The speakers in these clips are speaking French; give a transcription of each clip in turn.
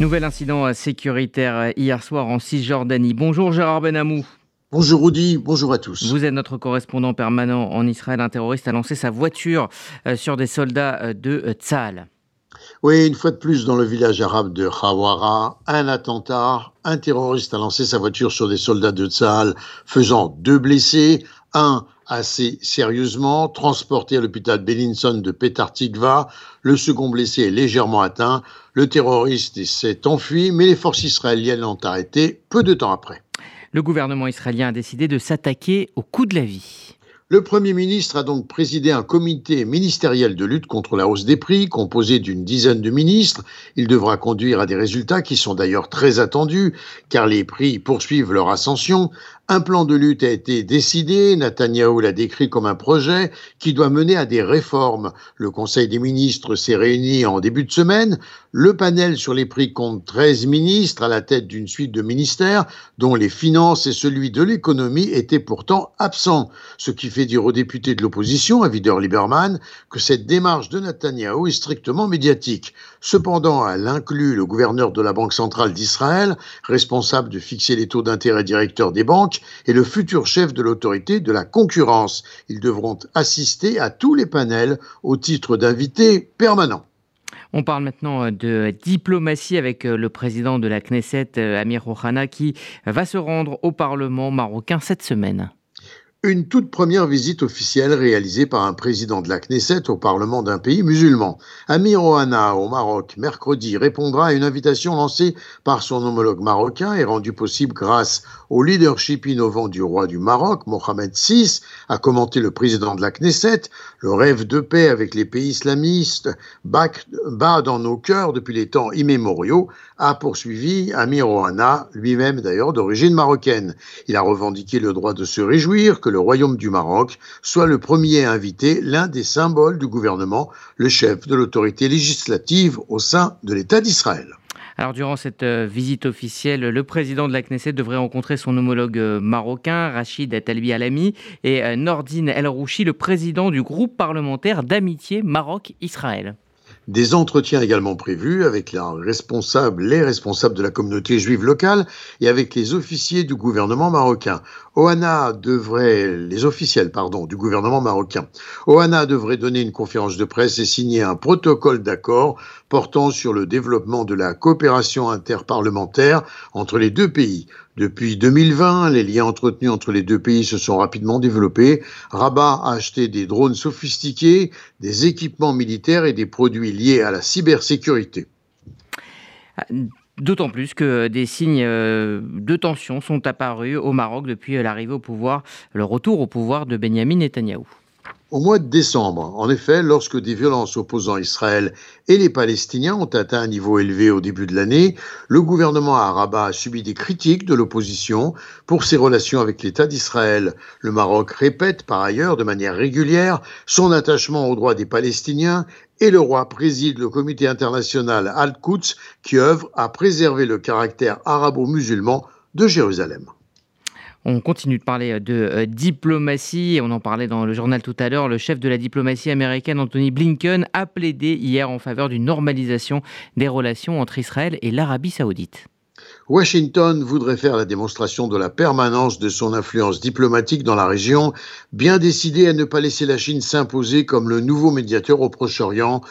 Nouvel incident sécuritaire hier soir en Cisjordanie. Bonjour Gérard Benamou. Bonjour Rudy, bonjour à tous. Vous êtes notre correspondant permanent en Israël. Un terroriste a lancé sa voiture euh, sur des soldats euh, de euh, Tzal. Oui, une fois de plus, dans le village arabe de Khawara, un attentat. Un terroriste a lancé sa voiture sur des soldats de Tzal, faisant deux blessés. Un assez sérieusement, transporté à l'hôpital Bellinson de Petar Tikva. Le second blessé est légèrement atteint. Le terroriste s'est enfui, mais les forces israéliennes l'ont arrêté peu de temps après. Le gouvernement israélien a décidé de s'attaquer au coût de la vie. Le Premier ministre a donc présidé un comité ministériel de lutte contre la hausse des prix, composé d'une dizaine de ministres. Il devra conduire à des résultats qui sont d'ailleurs très attendus, car les prix poursuivent leur ascension. Un plan de lutte a été décidé, Netanyahou l'a décrit comme un projet qui doit mener à des réformes. Le Conseil des ministres s'est réuni en début de semaine. Le panel sur les prix compte 13 ministres à la tête d'une suite de ministères dont les finances et celui de l'économie étaient pourtant absents, ce qui fait dire aux députés de l'opposition, à Vider Lieberman, que cette démarche de Netanyahou est strictement médiatique. Cependant, elle inclut le gouverneur de la Banque centrale d'Israël, responsable de fixer les taux d'intérêt directeurs des banques, et le futur chef de l'autorité de la concurrence. Ils devront assister à tous les panels au titre d'invités permanents. On parle maintenant euh, de diplomatie avec euh, le président de la Knesset, euh, Amir Rouhana, qui va se rendre au Parlement marocain cette semaine. Une toute première visite officielle réalisée par un président de la Knesset au Parlement d'un pays musulman. Amir Ohana, au Maroc, mercredi, répondra à une invitation lancée par son homologue marocain et rendue possible grâce au leadership innovant du roi du Maroc, Mohamed VI, a commenté le président de la Knesset. Le rêve de paix avec les pays islamistes bat dans nos cœurs depuis les temps immémoriaux, a poursuivi Amir Ohana, lui-même d'ailleurs d'origine marocaine. Il a revendiqué le droit de se réjouir le Royaume du Maroc soit le premier à inviter l'un des symboles du gouvernement, le chef de l'autorité législative au sein de l'État d'Israël. Alors durant cette euh, visite officielle, le président de la Knesset devrait rencontrer son homologue euh, marocain, Rachid Talbi Alami, et euh, Nordine El Rouchi, le président du groupe parlementaire d'amitié Maroc-Israël. Des entretiens également prévus avec les responsables de la communauté juive locale et avec les officiers du gouvernement marocain. Ohana devrait, les officiels, pardon, du gouvernement marocain. Ohana devrait donner une conférence de presse et signer un protocole d'accord portant sur le développement de la coopération interparlementaire entre les deux pays. Depuis 2020, les liens entretenus entre les deux pays se sont rapidement développés. Rabat a acheté des drones sophistiqués, des équipements militaires et des produits liés à la cybersécurité. D'autant plus que des signes euh, de tension sont apparus au Maroc depuis l'arrivée au pouvoir, le retour au pouvoir de Benjamin Netanyahou au mois de décembre. En effet, lorsque des violences opposant Israël et les Palestiniens ont atteint un niveau élevé au début de l'année, le gouvernement à Rabat a subi des critiques de l'opposition pour ses relations avec l'État d'Israël. Le Maroc répète par ailleurs de manière régulière son attachement aux droits des Palestiniens et le roi préside le comité international Al-Quds qui œuvre à préserver le caractère arabo-musulman de Jérusalem. On continue de parler de euh, diplomatie. On en parlait dans le journal tout à l'heure. Le chef de la diplomatie américaine, Anthony Blinken, a plaidé hier en faveur d'une normalisation des relations entre Israël et l'Arabie saoudite. Washington voudrait faire la démonstration de la permanence de son influence diplomatique dans la région, bien décidé à ne pas laisser la Chine s'imposer comme le nouveau médiateur au Proche-Orient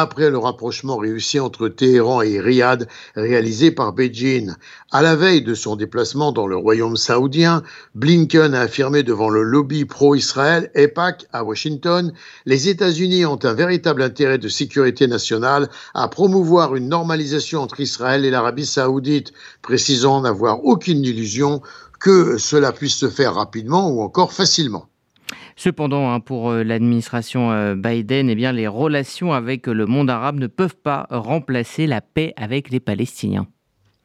après le rapprochement réussi entre Téhéran et Riyad réalisé par Beijing. À la veille de son déplacement dans le royaume saoudien, Blinken a affirmé devant le lobby pro-Israël EPAC à Washington, les États-Unis ont un véritable intérêt de sécurité nationale à promouvoir une normalisation entre Israël et l'Arabie saoudite précisant n'avoir aucune illusion que cela puisse se faire rapidement ou encore facilement. Cependant, hein, pour euh, l'administration euh, Biden, eh bien, les relations avec le monde arabe ne peuvent pas remplacer la paix avec les Palestiniens.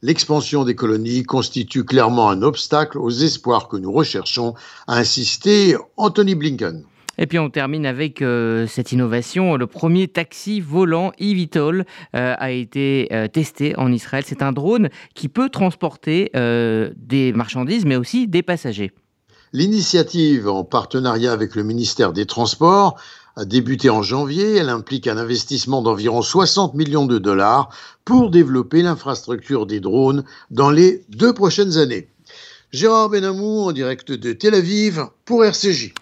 L'expansion des colonies constitue clairement un obstacle aux espoirs que nous recherchons, a insisté Anthony Blinken. Et puis on termine avec euh, cette innovation. Le premier taxi volant eVTOL euh, a été euh, testé en Israël. C'est un drone qui peut transporter des marchandises mais aussi des passagers. L'initiative, en partenariat avec le ministère des Transports, a débuté en janvier. Elle implique un investissement d'environ 60 millions de dollars pour développer l'infrastructure des drones dans les deux prochaines années. Gérard Benamou en direct de Tel Aviv pour RCJ.